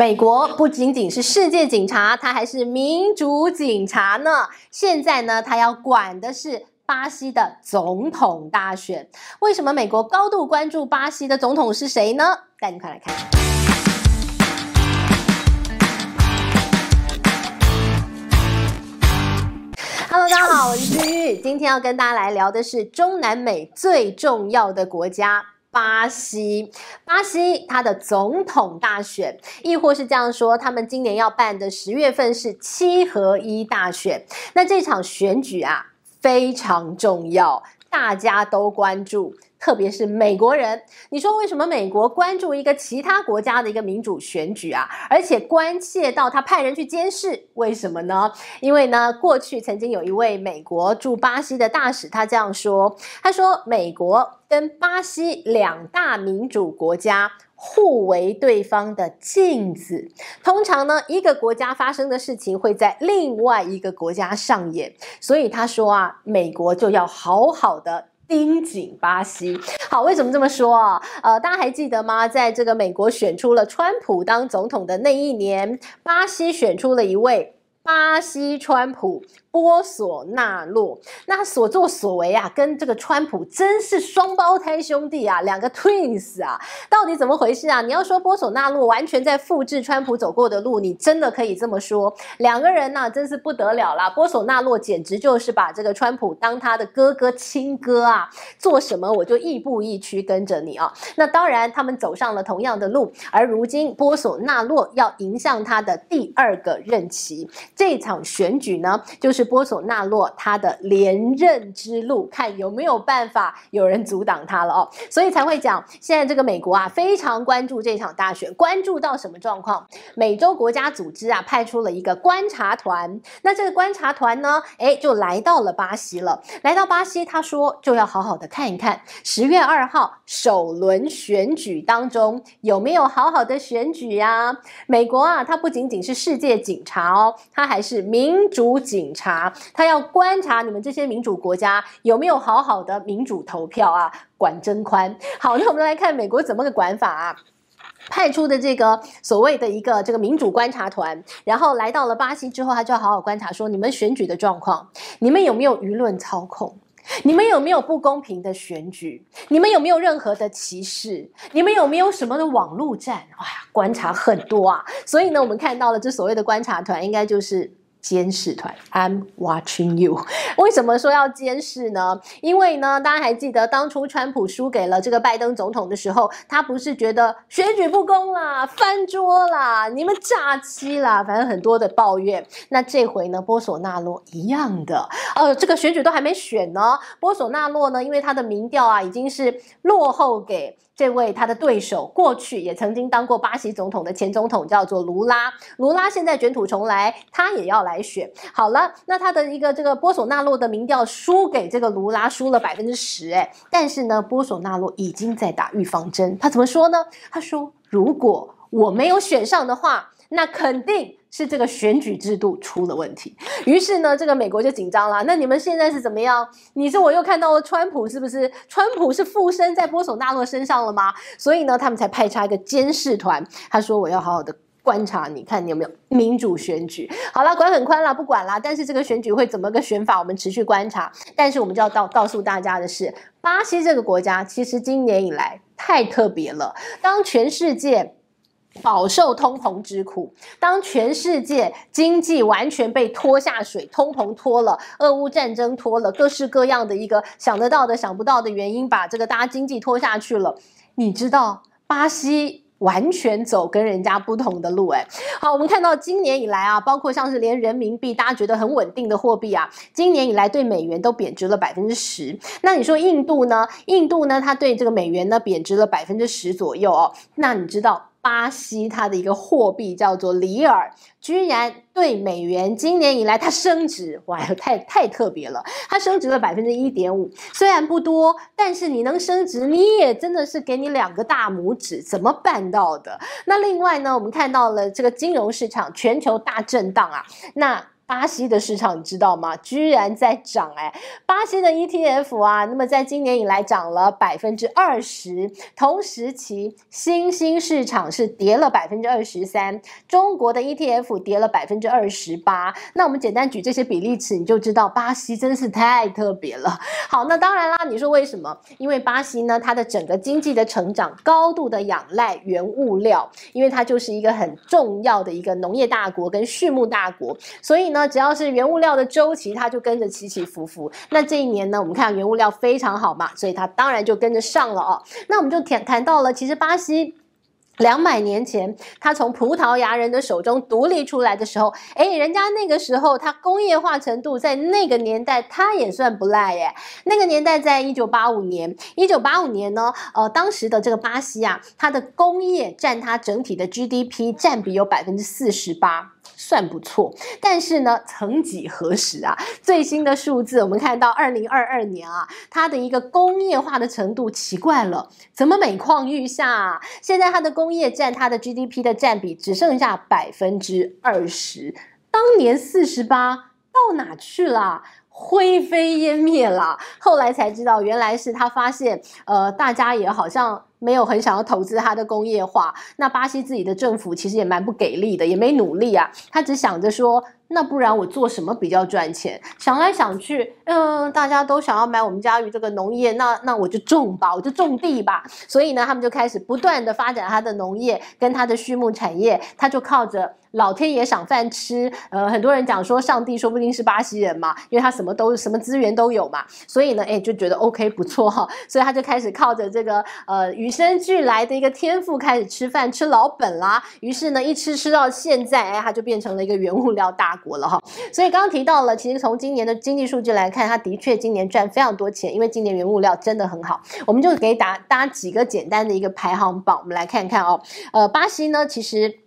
美国不仅仅是世界警察，它还是民主警察呢。现在呢，它要管的是巴西的总统大选。为什么美国高度关注巴西的总统是谁呢？带你快来看。Hello，大家好，我是君玉，今天要跟大家来聊的是中南美最重要的国家。巴西，巴西，它的总统大选，亦或是这样说，他们今年要办的十月份是七合一大选。那这场选举啊，非常重要，大家都关注。特别是美国人，你说为什么美国关注一个其他国家的一个民主选举啊？而且关切到他派人去监视，为什么呢？因为呢，过去曾经有一位美国驻巴西的大使，他这样说：他说，美国跟巴西两大民主国家互为对方的镜子，通常呢，一个国家发生的事情会在另外一个国家上演，所以他说啊，美国就要好好的。盯紧巴西，好，为什么这么说啊？呃，大家还记得吗？在这个美国选出了川普当总统的那一年，巴西选出了一位巴西川普。波索纳洛，那所作所为啊，跟这个川普真是双胞胎兄弟啊，两个 twins 啊，到底怎么回事啊？你要说波索纳洛完全在复制川普走过的路，你真的可以这么说。两个人呢、真是不得了啦。波索纳洛简直就是把这个川普当他的哥哥亲哥啊，做什么我就亦步亦趋跟着你啊。那当然，他们走上了同样的路，而如今波索纳洛要迎向他的第二个任期，这场选举呢，就是。波索纳洛他的连任之路，看有没有办法有人阻挡他了哦，所以才会讲现在这个美国啊非常关注这场大选，关注到什么状况？美洲国家组织啊派出了一个观察团，那这个观察团呢，哎，就来到了巴西了。来到巴西，他说就要好好的看一看十月二号首轮选举当中有没有好好的选举呀？美国啊，它不仅仅是世界警察哦，他还是民主警察。他要观察你们这些民主国家有没有好好的民主投票啊，管真宽。好，那我们来看美国怎么个管法啊？派出的这个所谓的一个这个民主观察团，然后来到了巴西之后，他就要好好观察说，你们选举的状况，你们有没有舆论操控？你们有没有不公平的选举？你们有没有任何的歧视？你们有没有什么的网络战？哇，观察很多啊！所以呢，我们看到了这所谓的观察团，应该就是。监视团，I'm watching you。为什么说要监视呢？因为呢，大家还记得当初川普输给了这个拜登总统的时候，他不是觉得选举不公啦、翻桌啦、你们诈欺啦，反正很多的抱怨。那这回呢，波索纳洛一样的，呃，这个选举都还没选呢，波索纳洛呢，因为他的民调啊，已经是落后给。这位他的对手，过去也曾经当过巴西总统的前总统叫做卢拉，卢拉现在卷土重来，他也要来选。好了，那他的一个这个波索纳洛的民调输给这个卢拉，输了百分之十，哎，但是呢，波索纳洛已经在打预防针。他怎么说呢？他说：“如果我没有选上的话，那肯定。”是这个选举制度出了问题，于是呢，这个美国就紧张了。那你们现在是怎么样？你说我又看到了川普，是不是？川普是附身在波索纳洛身上了吗？所以呢，他们才派出一个监视团。他说：“我要好好的观察你，看你有没有民主选举。”好了，管很宽了，不管了。但是这个选举会怎么个选法，我们持续观察。但是我们就要告告诉大家的是，巴西这个国家其实今年以来太特别了。当全世界。饱受通膨之苦，当全世界经济完全被拖下水，通膨拖了，俄乌战争拖了，各式各样的一个想得到的、想不到的原因，把这个大家经济拖下去了。你知道，巴西完全走跟人家不同的路，诶。好，我们看到今年以来啊，包括像是连人民币，大家觉得很稳定的货币啊，今年以来对美元都贬值了百分之十。那你说印度呢？印度呢，它对这个美元呢贬值了百分之十左右哦。那你知道？巴西它的一个货币叫做里尔，居然对美元今年以来它升值，哇，太太特别了，它升值了百分之一点五，虽然不多，但是你能升值，你也真的是给你两个大拇指，怎么办到的？那另外呢，我们看到了这个金融市场全球大震荡啊，那。巴西的市场你知道吗？居然在涨哎！巴西的 ETF 啊，那么在今年以来涨了百分之二十，同时期新兴市场是跌了百分之二十三，中国的 ETF 跌了百分之二十八。那我们简单举这些比例尺，你就知道巴西真是太特别了。好，那当然啦，你说为什么？因为巴西呢，它的整个经济的成长高度的仰赖原物料，因为它就是一个很重要的一个农业大国跟畜牧大国，所以呢。那只要是原物料的周期，它就跟着起起伏伏。那这一年呢，我们看原物料非常好嘛，所以它当然就跟着上了哦。那我们就谈谈到了，其实巴西两百年前，它从葡萄牙人的手中独立出来的时候，哎，人家那个时候它工业化程度在那个年代，它也算不赖耶。那个年代在一九八五年，一九八五年呢，呃，当时的这个巴西啊，它的工业占它整体的 GDP 占比有百分之四十八。算不错，但是呢，曾几何时啊，最新的数字我们看到，二零二二年啊，它的一个工业化的程度奇怪了，怎么每况愈下啊？现在它的工业占它的 GDP 的占比只剩下百分之二十，当年四十八到哪去了？灰飞烟灭了。后来才知道，原来是他发现，呃，大家也好像。没有很想要投资它的工业化，那巴西自己的政府其实也蛮不给力的，也没努力啊，他只想着说，那不然我做什么比较赚钱？想来想去，嗯，大家都想要买我们家鱼这个农业，那那我就种吧，我就种地吧。所以呢，他们就开始不断的发展他的农业跟他的畜牧产业，他就靠着老天爷赏饭吃。呃，很多人讲说上帝说不定是巴西人嘛，因为他什么都什么资源都有嘛，所以呢，哎，就觉得 OK 不错哈，所以他就开始靠着这个呃与生俱来的一个天赋开始吃饭吃老本啦。于是呢，一吃吃到现在，哎，他就变成了一个原物料大国了哈，所以刚刚提到了，其实从今年的经济数据来看，它的确今年赚非常多钱，因为今年原物料真的很好。我们就给打搭几个简单的一个排行榜，我们来看看哦。呃，巴西呢，其实。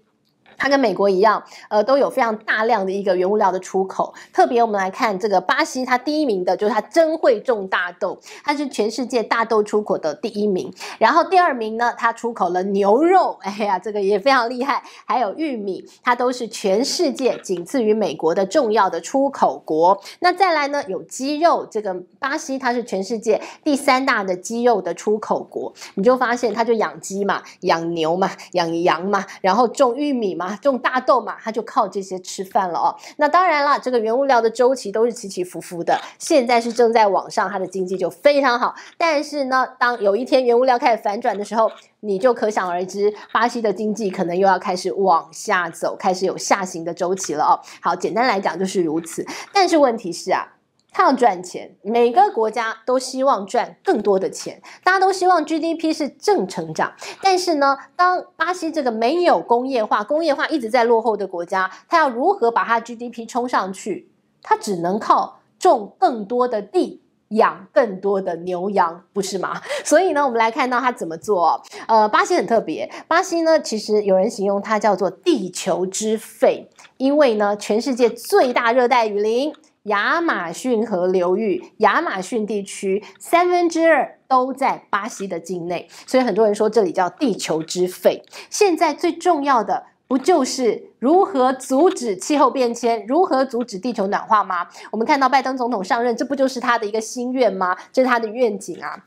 它跟美国一样，呃，都有非常大量的一个原物料的出口。特别我们来看这个巴西，它第一名的就是它真会种大豆，它是全世界大豆出口的第一名。然后第二名呢，它出口了牛肉，哎呀，这个也非常厉害。还有玉米，它都是全世界仅次于美国的重要的出口国。那再来呢，有鸡肉，这个巴西它是全世界第三大的鸡肉的出口国。你就发现它就养鸡嘛，养牛嘛，养羊嘛，然后种玉米嘛。啊，种大豆嘛，它就靠这些吃饭了哦。那当然了，这个原物料的周期都是起起伏伏的。现在是正在往上，它的经济就非常好。但是呢，当有一天原物料开始反转的时候，你就可想而知，巴西的经济可能又要开始往下走，开始有下行的周期了哦。好，简单来讲就是如此。但是问题是啊。他要赚钱，每个国家都希望赚更多的钱，大家都希望 GDP 是正成长。但是呢，当巴西这个没有工业化、工业化一直在落后的国家，他要如何把它 GDP 冲上去？他只能靠种更多的地，养更多的牛羊，不是吗？所以呢，我们来看到他怎么做。呃，巴西很特别，巴西呢，其实有人形容它叫做地球之肺，因为呢，全世界最大热带雨林。亚马逊河流域，亚马逊地区三分之二都在巴西的境内，所以很多人说这里叫地球之肺。现在最重要的不就是如何阻止气候变迁，如何阻止地球暖化吗？我们看到拜登总统上任，这不就是他的一个心愿吗？这是他的愿景啊。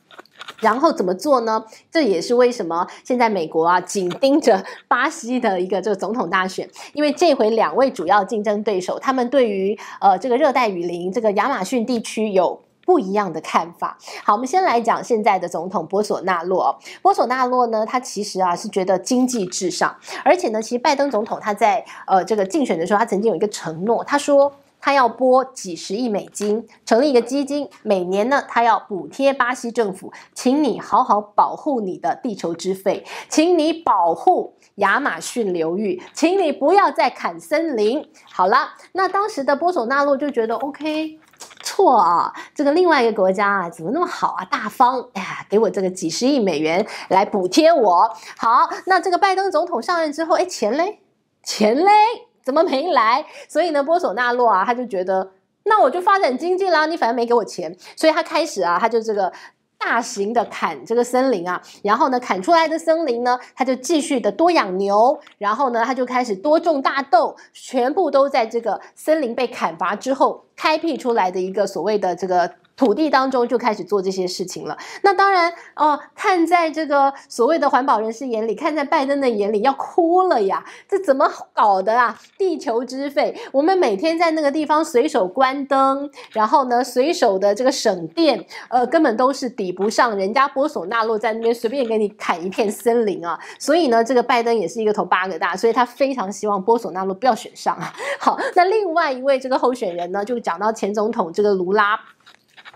然后怎么做呢？这也是为什么现在美国啊紧盯着巴西的一个这个总统大选，因为这回两位主要竞争对手，他们对于呃这个热带雨林这个亚马逊地区有不一样的看法。好，我们先来讲现在的总统波索纳洛。波索纳洛呢，他其实啊是觉得经济至上，而且呢，其实拜登总统他在呃这个竞选的时候，他曾经有一个承诺，他说。他要拨几十亿美金成立一个基金，每年呢，他要补贴巴西政府，请你好好保护你的地球之肺，请你保护亚马逊流域，请你不要再砍森林。好了，那当时的波索纳洛就觉得 OK，错啊，这个另外一个国家啊，怎么那么好啊，大方，哎呀，给我这个几十亿美元来补贴我。好，那这个拜登总统上任之后，哎，钱嘞，钱嘞。怎么没来？所以呢，波索纳洛啊，他就觉得，那我就发展经济啦。你反正没给我钱，所以他开始啊，他就这个大型的砍这个森林啊，然后呢，砍出来的森林呢，他就继续的多养牛，然后呢，他就开始多种大豆，全部都在这个森林被砍伐之后开辟出来的一个所谓的这个。土地当中就开始做这些事情了。那当然，哦、呃，看在这个所谓的环保人士眼里，看在拜登的眼里，要哭了呀！这怎么搞的啊？地球之肺，我们每天在那个地方随手关灯，然后呢，随手的这个省电，呃，根本都是抵不上人家波索纳洛在那边随便给你砍一片森林啊！所以呢，这个拜登也是一个头八个大，所以他非常希望波索纳洛不要选上啊。好，那另外一位这个候选人呢，就讲到前总统这个卢拉。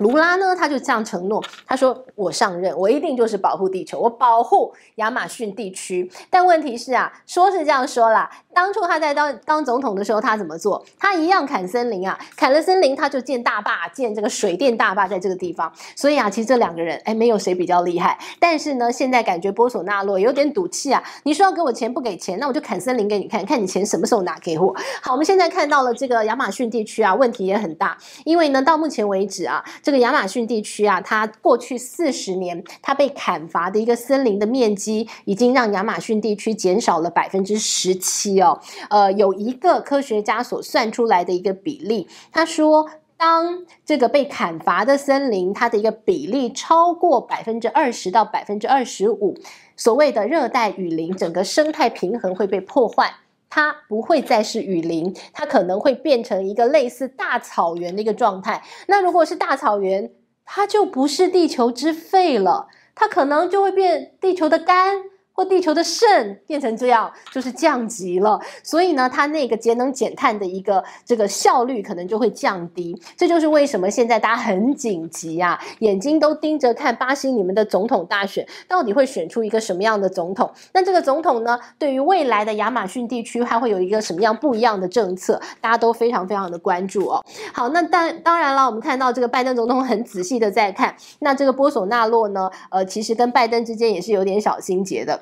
卢拉呢，他就这样承诺，他说：“我上任，我一定就是保护地球，我保护亚马逊地区。”但问题是啊，说是这样说啦，当初他在当当总统的时候，他怎么做？他一样砍森林啊，砍了森林，他就建大坝，建这个水电大坝在这个地方。所以啊，其实这两个人，哎，没有谁比较厉害。但是呢，现在感觉波索纳洛有点赌气啊。你说要给我钱，不给钱，那我就砍森林给你看，看你钱什么时候拿给我。好，我们现在看到了这个亚马逊地区啊，问题也很大，因为呢，到目前为止啊。这个亚马逊地区啊，它过去四十年，它被砍伐的一个森林的面积，已经让亚马逊地区减少了百分之十七哦。呃，有一个科学家所算出来的一个比例，他说，当这个被砍伐的森林，它的一个比例超过百分之二十到百分之二十五，所谓的热带雨林，整个生态平衡会被破坏。它不会再是雨林，它可能会变成一个类似大草原的一个状态。那如果是大草原，它就不是地球之肺了，它可能就会变地球的肝。地球的肾变成这样，就是降级了。所以呢，它那个节能减碳的一个这个效率可能就会降低。这就是为什么现在大家很紧急啊，眼睛都盯着看巴西你们的总统大选，到底会选出一个什么样的总统？那这个总统呢，对于未来的亚马逊地区，还会有一个什么样不一样的政策？大家都非常非常的关注哦。好，那当当然了，我们看到这个拜登总统很仔细的在看，那这个波索纳洛呢，呃，其实跟拜登之间也是有点小心结的。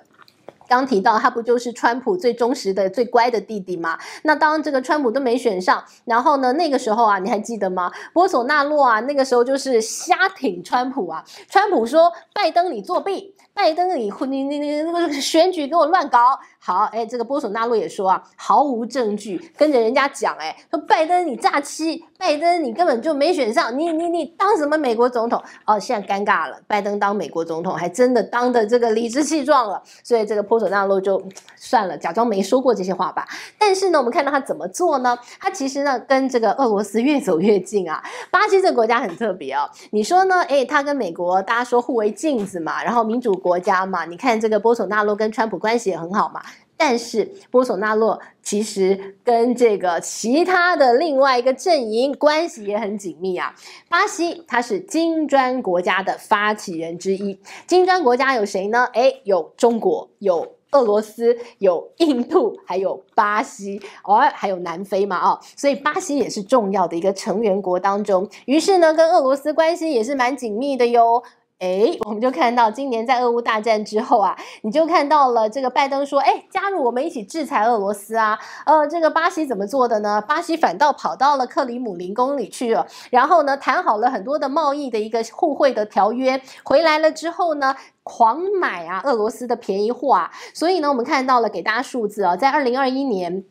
刚提到他不就是川普最忠实的、最乖的弟弟吗？那当这个川普都没选上，然后呢，那个时候啊，你还记得吗？波索纳洛啊，那个时候就是瞎挺川普啊。川普说：“拜登你作弊，拜登你你你你那个选举给我乱搞。”好，哎，这个波索纳洛也说啊，毫无证据，跟着人家讲，哎，说拜登你诈欺，拜登你根本就没选上，你你你当什么美国总统？哦，现在尴尬了，拜登当美国总统还真的当的这个理直气壮了，所以这个波索纳洛就算了，假装没说过这些话吧。但是呢，我们看到他怎么做呢？他其实呢，跟这个俄罗斯越走越近啊。巴西这个国家很特别哦，你说呢？哎，他跟美国大家说互为镜子嘛，然后民主国国家嘛，你看这个波索纳洛跟川普关系也很好嘛。但是波索纳洛其实跟这个其他的另外一个阵营关系也很紧密啊。巴西它是金砖国家的发起人之一，金砖国家有谁呢？诶，有中国，有俄罗斯，有印度，还有巴西，偶尔还有南非嘛，哦，所以巴西也是重要的一个成员国当中。于是呢，跟俄罗斯关系也是蛮紧密的哟。哎，我们就看到今年在俄乌大战之后啊，你就看到了这个拜登说，哎，加入我们一起制裁俄罗斯啊。呃，这个巴西怎么做的呢？巴西反倒跑到了克里姆林宫里去了，然后呢，谈好了很多的贸易的一个互惠的条约，回来了之后呢，狂买啊俄罗斯的便宜货啊。所以呢，我们看到了给大家数字啊，在二零二一年。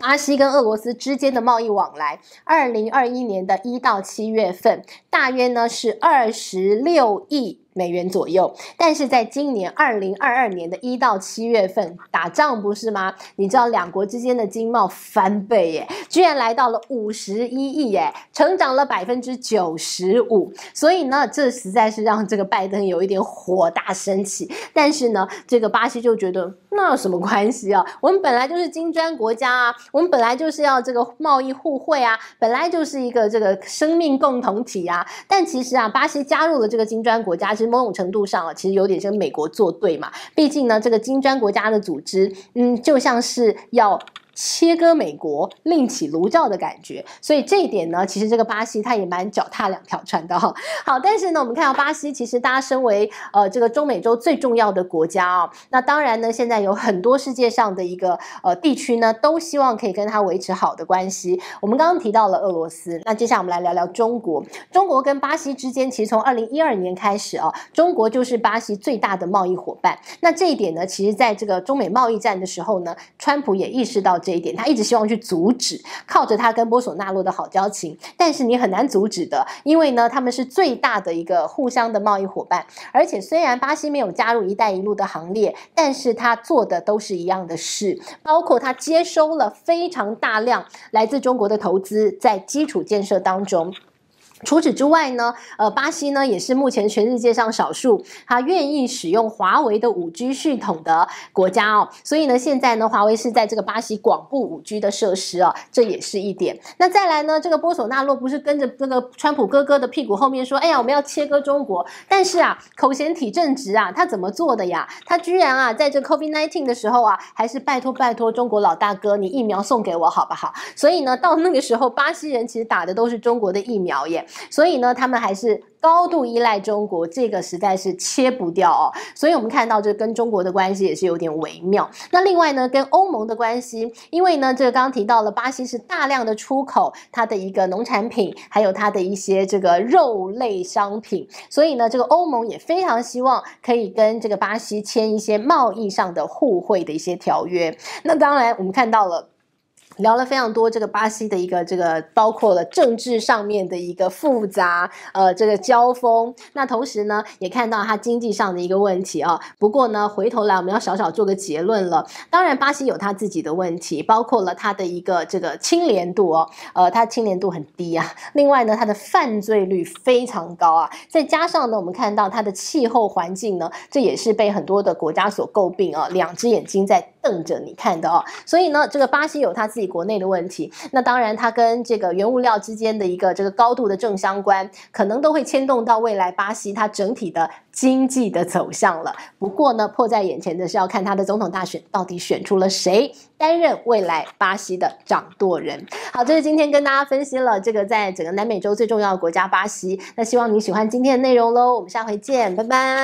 阿西跟俄罗斯之间的贸易往来，二零二一年的一到七月份，大约呢是二十六亿。美元左右，但是在今年二零二二年的一到七月份打仗不是吗？你知道两国之间的经贸翻倍耶，居然来到了五十一亿耶，成长了百分之九十五。所以呢，这实在是让这个拜登有一点火大生气。但是呢，这个巴西就觉得那有什么关系啊？我们本来就是金砖国家啊，我们本来就是要这个贸易互惠啊，本来就是一个这个生命共同体啊。但其实啊，巴西加入了这个金砖国家之某种程度上啊，其实有点像美国作对嘛。毕竟呢，这个金砖国家的组织，嗯，就像是要切割美国，另起炉灶的感觉。所以这一点呢，其实这个巴西它也蛮脚踏两条船的哈。好，但是呢，我们看到巴西，其实大家身为呃这个中美洲最重要的国家啊、那当然呢，现在有很多世界上的一个呃地区呢，都希望可以跟它维持好的关系。我们刚刚提到了俄罗斯，那接下来我们来聊聊中国。中国跟巴西之间，其实从二零一二年开始啊，中国就是巴西最大的贸易伙伴。那这一点呢，其实在这个中美贸易战的时候呢，川普也意识到这一点，他一直希望去阻止，靠着他跟波索纳洛的好交情。但是你很难阻止的，因为呢，他们是最大的一个互相的贸易伙伴。而且虽然巴西没有加入“一带一路”的行列，但是他做的都是一样的事，包括他接收了非常大量来自中国的投资，在基础建设当中。除此之外呢，呃，巴西呢也是目前全世界上少数他愿意使用华为的五 G 系统的国家哦。所以呢，现在呢，华为是在这个巴西广布五 G 的设施哦，这也是一点。那再来呢，这个波索纳洛不是跟着这个川普哥哥的屁股后面说，哎呀，我们要切割中国。但是啊，口嫌体正直啊，他怎么做的呀？他居然啊，在这 COVID-19 的时候啊，还是拜托拜托中国老大哥，你疫苗送给我好不好？所以呢，到那个时候，巴西人其实打的都是中国的疫苗耶。所以呢，他们还是高度依赖中国，这个实在是切不掉哦。所以我们看到这跟中国的关系也是有点微妙。那另外呢，跟欧盟的关系，因为呢，这个刚刚提到了巴西是大量的出口它的一个农产品，还有它的一些这个肉类商品，所以呢，这个欧盟也非常希望可以跟这个巴西签一些贸易上的互惠的一些条约。那当然，我们看到了。聊了非常多，这个巴西的一个这个包括了政治上面的一个复杂，呃，这个交锋。那同时呢，也看到它经济上的一个问题啊。不过呢，回头来我们要小小做个结论了。当然，巴西有它自己的问题，包括了它的一个这个清廉度哦，呃，它清廉度很低啊。另外呢，它的犯罪率非常高啊。再加上呢，我们看到它的气候环境呢，这也是被很多的国家所诟病啊，两只眼睛在瞪着你看的哦。所以呢，这个巴西有它自己。国内的问题，那当然它跟这个原物料之间的一个这个高度的正相关，可能都会牵动到未来巴西它整体的经济的走向了。不过呢，迫在眼前的是要看它的总统大选到底选出了谁担任未来巴西的掌舵人。好，这是今天跟大家分析了这个在整个南美洲最重要的国家巴西。那希望你喜欢今天的内容喽，我们下回见，拜拜。